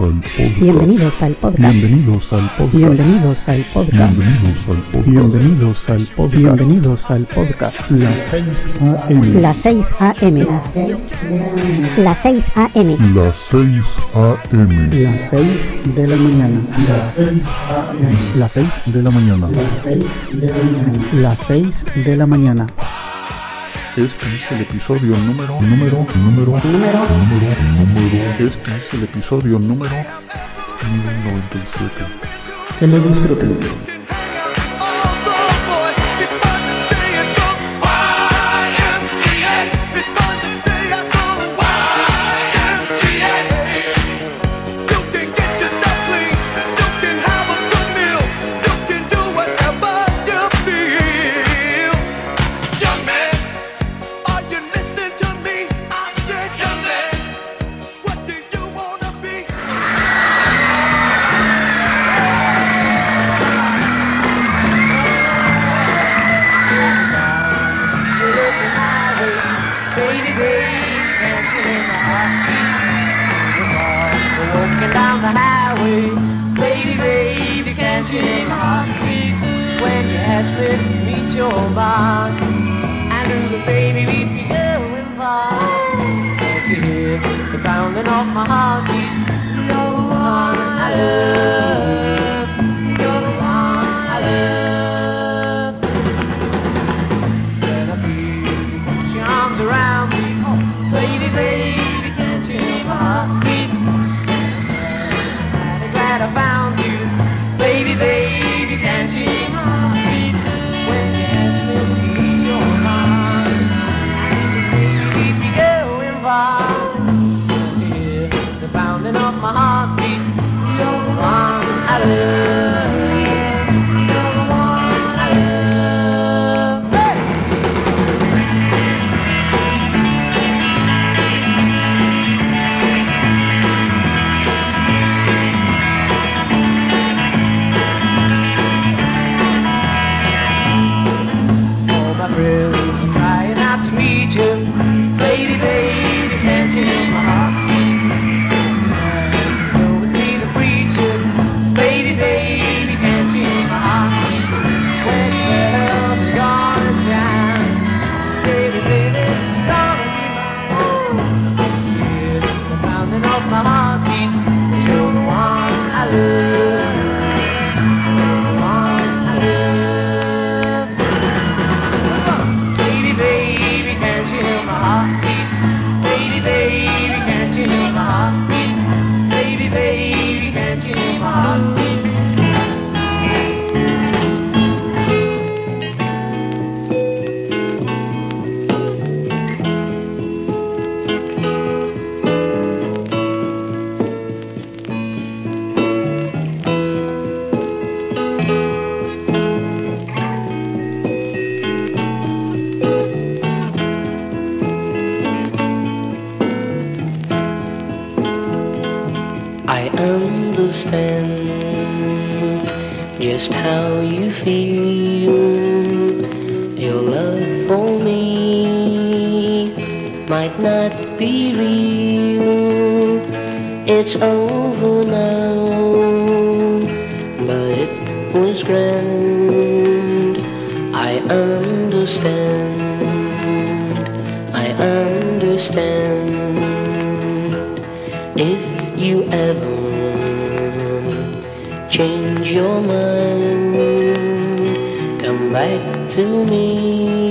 al podcast. Bienvenidos al podcast. Bienvenidos al podcast. Bienvenidos al podcast. Bienvenidos al podcast. Bienvenidos al podcast. Bienvenidos al podcast. Las 6 AM. Las 6 AM. Las 6 a.m. Las 6 de la mañana. Las 6 de la mañana. Las 6 de la mañana. Este es el episodio número, número, número, Número. número, número. Este es el episodio número 1097. Que lo disfruten. We're down the highway. Baby, baby, can't you hear my heartbeat? When you ask me to meet your mark, I knew the baby we'd be going far. Can't you hear the pounding of my heartbeat? You're the one I love. Understand just how you feel. Your love for me might not be real. It's over now, but it was grand. I understand. I understand. If you ever change your mind, come back to me,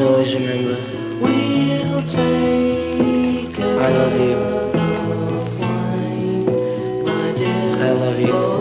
always remember we'll take I love you. I love you.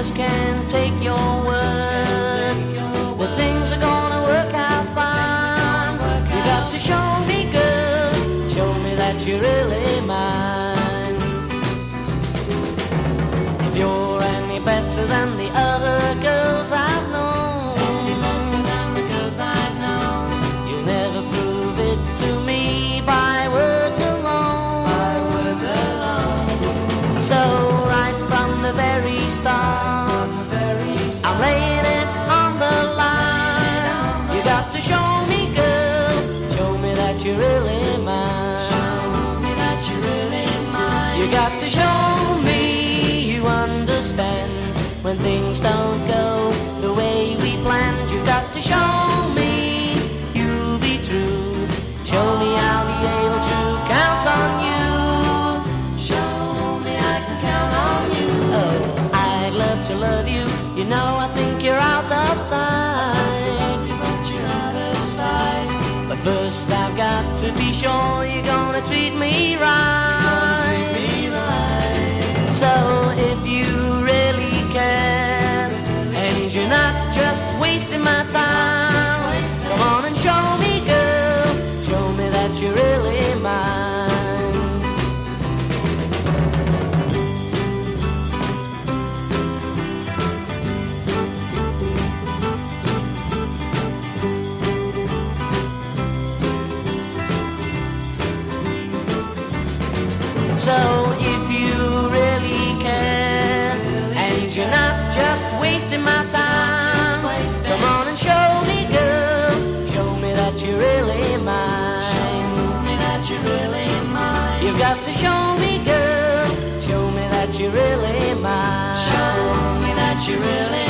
just can't take your word. The things are gonna work out fine. You got to show me, girl, show me that you really. things don't go the way we planned, you've got to show me you'll be true. Show me I'll be able to count on you. Show me I can count on you. Oh, I'd love to love you. You know I think you're out of sight. You're out of sight. But first I've got to be sure you're gonna treat me right. Treat me right. So. not just wasting my time. Come on and show me, girl. Show me that you're really mine. So mine. Show me that you're really